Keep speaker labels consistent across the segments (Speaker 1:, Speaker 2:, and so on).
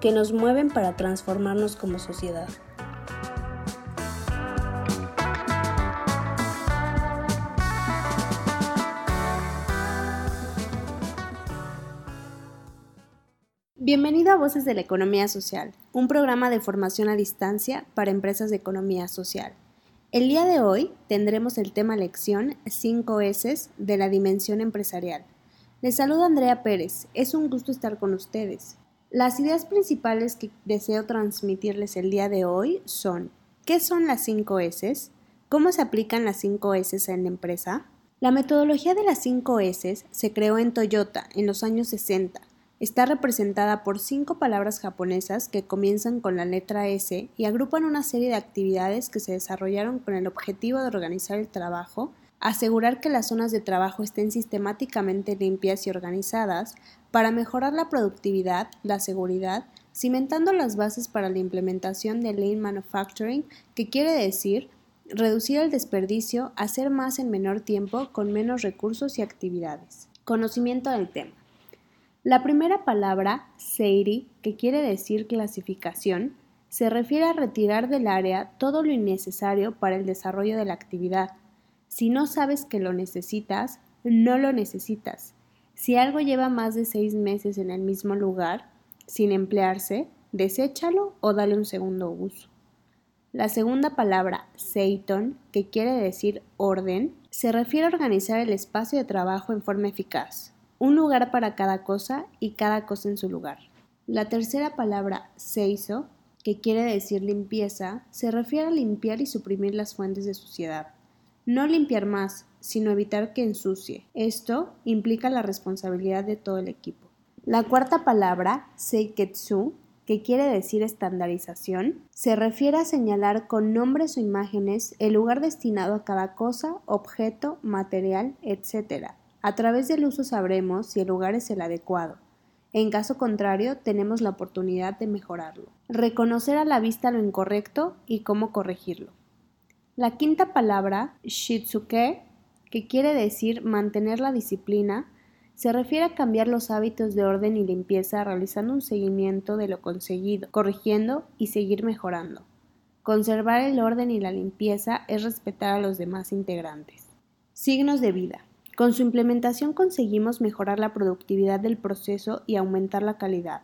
Speaker 1: que nos mueven para transformarnos como sociedad. Bienvenido a Voces de la Economía Social, un programa de formación a distancia para empresas de economía social. El día de hoy tendremos el tema lección 5 S de la dimensión empresarial. Les saluda Andrea Pérez, es un gusto estar con ustedes. Las ideas principales que deseo transmitirles el día de hoy son ¿qué son las 5 S? ¿Cómo se aplican las 5 S en la empresa? La metodología de las 5 S se creó en Toyota en los años 60 Está representada por cinco palabras japonesas que comienzan con la letra S y agrupan una serie de actividades que se desarrollaron con el objetivo de organizar el trabajo, asegurar que las zonas de trabajo estén sistemáticamente limpias y organizadas, para mejorar la productividad, la seguridad, cimentando las bases para la implementación de Lean Manufacturing, que quiere decir reducir el desperdicio, hacer más en menor tiempo con menos recursos y actividades. Conocimiento del tema. La primera palabra, Seiri, que quiere decir clasificación, se refiere a retirar del área todo lo innecesario para el desarrollo de la actividad. Si no sabes que lo necesitas, no lo necesitas. Si algo lleva más de seis meses en el mismo lugar, sin emplearse, deséchalo o dale un segundo uso. La segunda palabra, Seiton, que quiere decir orden, se refiere a organizar el espacio de trabajo en forma eficaz un lugar para cada cosa y cada cosa en su lugar. La tercera palabra, seiso, que quiere decir limpieza, se refiere a limpiar y suprimir las fuentes de suciedad. No limpiar más, sino evitar que ensucie. Esto implica la responsabilidad de todo el equipo. La cuarta palabra, seiketsu, que quiere decir estandarización, se refiere a señalar con nombres o imágenes el lugar destinado a cada cosa, objeto, material, etc., a través del uso sabremos si el lugar es el adecuado. En caso contrario, tenemos la oportunidad de mejorarlo. Reconocer a la vista lo incorrecto y cómo corregirlo. La quinta palabra, shitsuke, que quiere decir mantener la disciplina, se refiere a cambiar los hábitos de orden y limpieza realizando un seguimiento de lo conseguido, corrigiendo y seguir mejorando. Conservar el orden y la limpieza es respetar a los demás integrantes. Signos de vida. Con su implementación conseguimos mejorar la productividad del proceso y aumentar la calidad.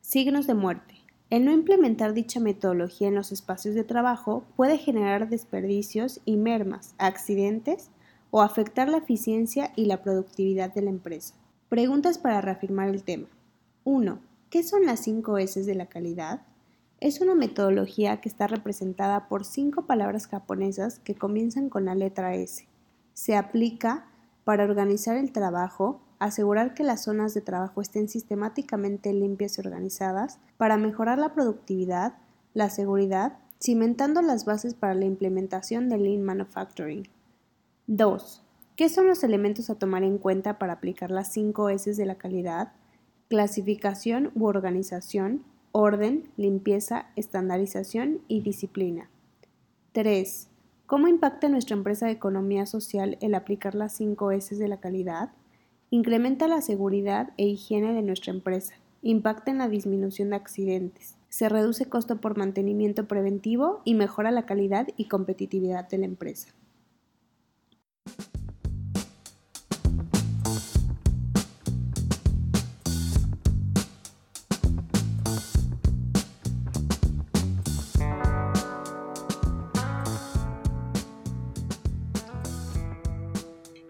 Speaker 1: Signos de muerte. El no implementar dicha metodología en los espacios de trabajo puede generar desperdicios y mermas, accidentes o afectar la eficiencia y la productividad de la empresa. Preguntas para reafirmar el tema. 1. ¿Qué son las 5 S de la calidad? Es una metodología que está representada por cinco palabras japonesas que comienzan con la letra S. Se aplica para organizar el trabajo, asegurar que las zonas de trabajo estén sistemáticamente limpias y organizadas, para mejorar la productividad, la seguridad, cimentando las bases para la implementación de Lean Manufacturing. 2. ¿Qué son los elementos a tomar en cuenta para aplicar las 5 S de la calidad? Clasificación u organización, orden, limpieza, estandarización y disciplina. 3. ¿Cómo impacta nuestra empresa de economía social el aplicar las 5 S de la calidad? Incrementa la seguridad e higiene de nuestra empresa. Impacta en la disminución de accidentes. Se reduce costo por mantenimiento preventivo y mejora la calidad y competitividad de la empresa.